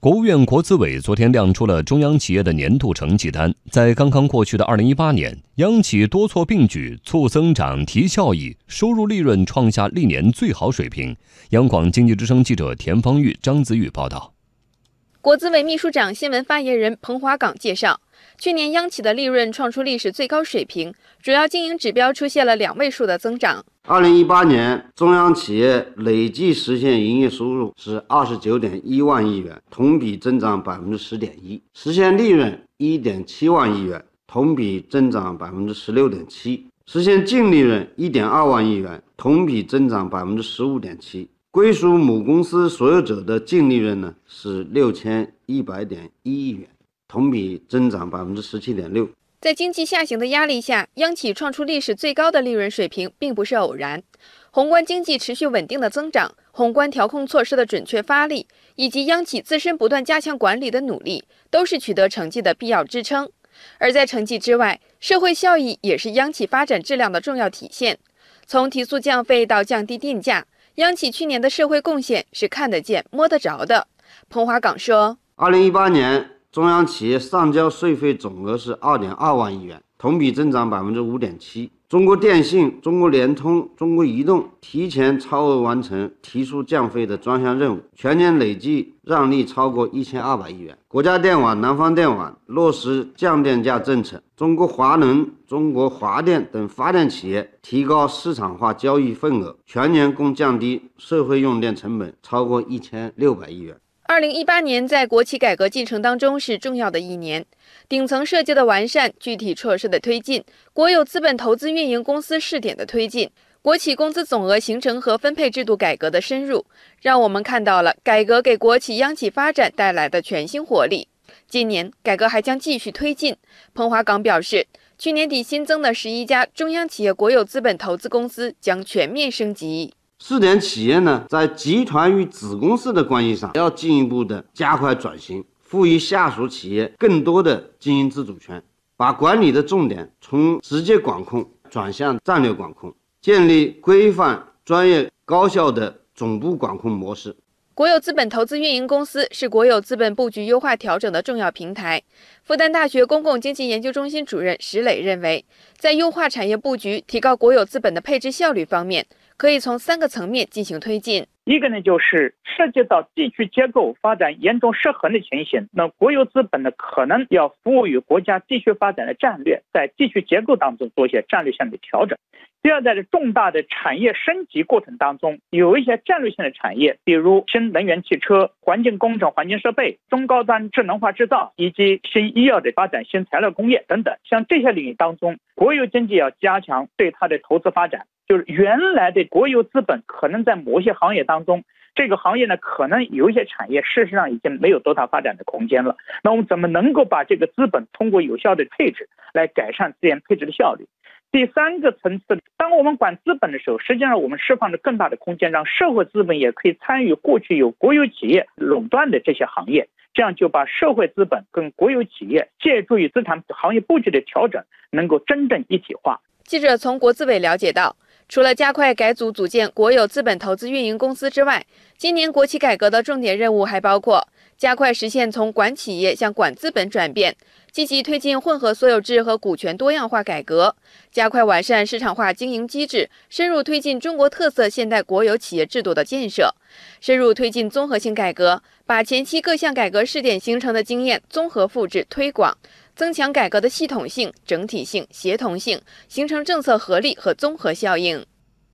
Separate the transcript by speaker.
Speaker 1: 国务院国资委昨天亮出了中央企业的年度成绩单，在刚刚过去的二零一八年，央企多措并举，促增长、提效益，收入利润创下历年最好水平。央广经济之声记者田方玉、张子宇报道。
Speaker 2: 国资委秘书长、新闻发言人彭华岗介绍。去年央企的利润创出历史最高水平，主要经营指标出现了两位数的增长。
Speaker 3: 二零一八年，中央企业累计实现营业收入是二十九点一万亿元，同比增长百分之十点一；实现利润一点七万亿元，同比增长百分之十六点七；实现净利润一点二万亿元，同比增长百分之十五点七。归属母公司所有者的净利润呢是六千一百点一亿元。同比增长百分之十七点六。
Speaker 2: 在经济下行的压力下，央企创出历史最高的利润水平，并不是偶然。宏观经济持续稳定的增长，宏观调控措施的准确发力，以及央企自身不断加强管理的努力，都是取得成绩的必要支撑。而在成绩之外，社会效益也是央企发展质量的重要体现。从提速降费到降低定价，央企去年的社会贡献是看得见、摸得着的。彭华岗说：“
Speaker 3: 二零一八年。”中央企业上交税费总额是二点二万亿元，同比增长百分之五点七。中国电信、中国联通、中国移动提前超额完成提速降费的专项任务，全年累计让利超过一千二百亿元。国家电网、南方电网落实降电价政策，中国华能、中国华电等发电企业提高市场化交易份额，全年共降低社会用电成本超过一千六百亿元。
Speaker 2: 二零一八年在国企改革进程当中是重要的一年，顶层设计的完善、具体措施的推进、国有资本投资运营公司试点的推进、国企工资总额形成和分配制度改革的深入，让我们看到了改革给国企央企发展带来的全新活力。今年改革还将继续推进。彭华岗表示，去年底新增的十一家中央企业国有资本投资公司将全面升级。
Speaker 3: 试点企业呢，在集团与子公司的关系上，要进一步的加快转型，赋予下属企业更多的经营自主权，把管理的重点从直接管控转向战略管控，建立规范、专业、高效的总部管控模式。
Speaker 2: 国有资本投资运营公司是国有资本布局优化调整的重要平台。复旦大学公共经济研究中心主任石磊认为，在优化产业布局、提高国有资本的配置效率方面，可以从三个层面进行推进。
Speaker 4: 一个呢，就是涉及到地区结构发展严重失衡的情形，那国有资本呢，可能要服务于国家地区发展的战略，在地区结构当中做一些战略性的调整。第二，在这重大的产业升级过程当中，有一些战略性的产业，比如新能源汽车、环境工程、环境设备、中高端智能化制造以及新医药的发展、新材料工业等等，像这些领域当中，国有经济要加强对它的投资发展。就是原来的国有资本可能在某些行业当中，这个行业呢，可能有一些产业事实上已经没有多大发展的空间了。那我们怎么能够把这个资本通过有效的配置来改善资源配置的效率？第三个层次，当我们管资本的时候，实际上我们释放了更大的空间，让社会资本也可以参与过去有国有企业垄断的这些行业，这样就把社会资本跟国有企业借助于资产行业布局的调整，能够真正一体化。
Speaker 2: 记者从国资委了解到，除了加快改组组建国有资本投资运营公司之外，今年国企改革的重点任务还包括。加快实现从管企业向管资本转变，积极推进混合所有制和股权多样化改革，加快完善市场化经营机制，深入推进中国特色现代国有企业制度的建设，深入推进综合性改革，把前期各项改革试点形成的经验综合复制推广，增强改革的系统性、整体性、协同性，形成政策合力和综合效应。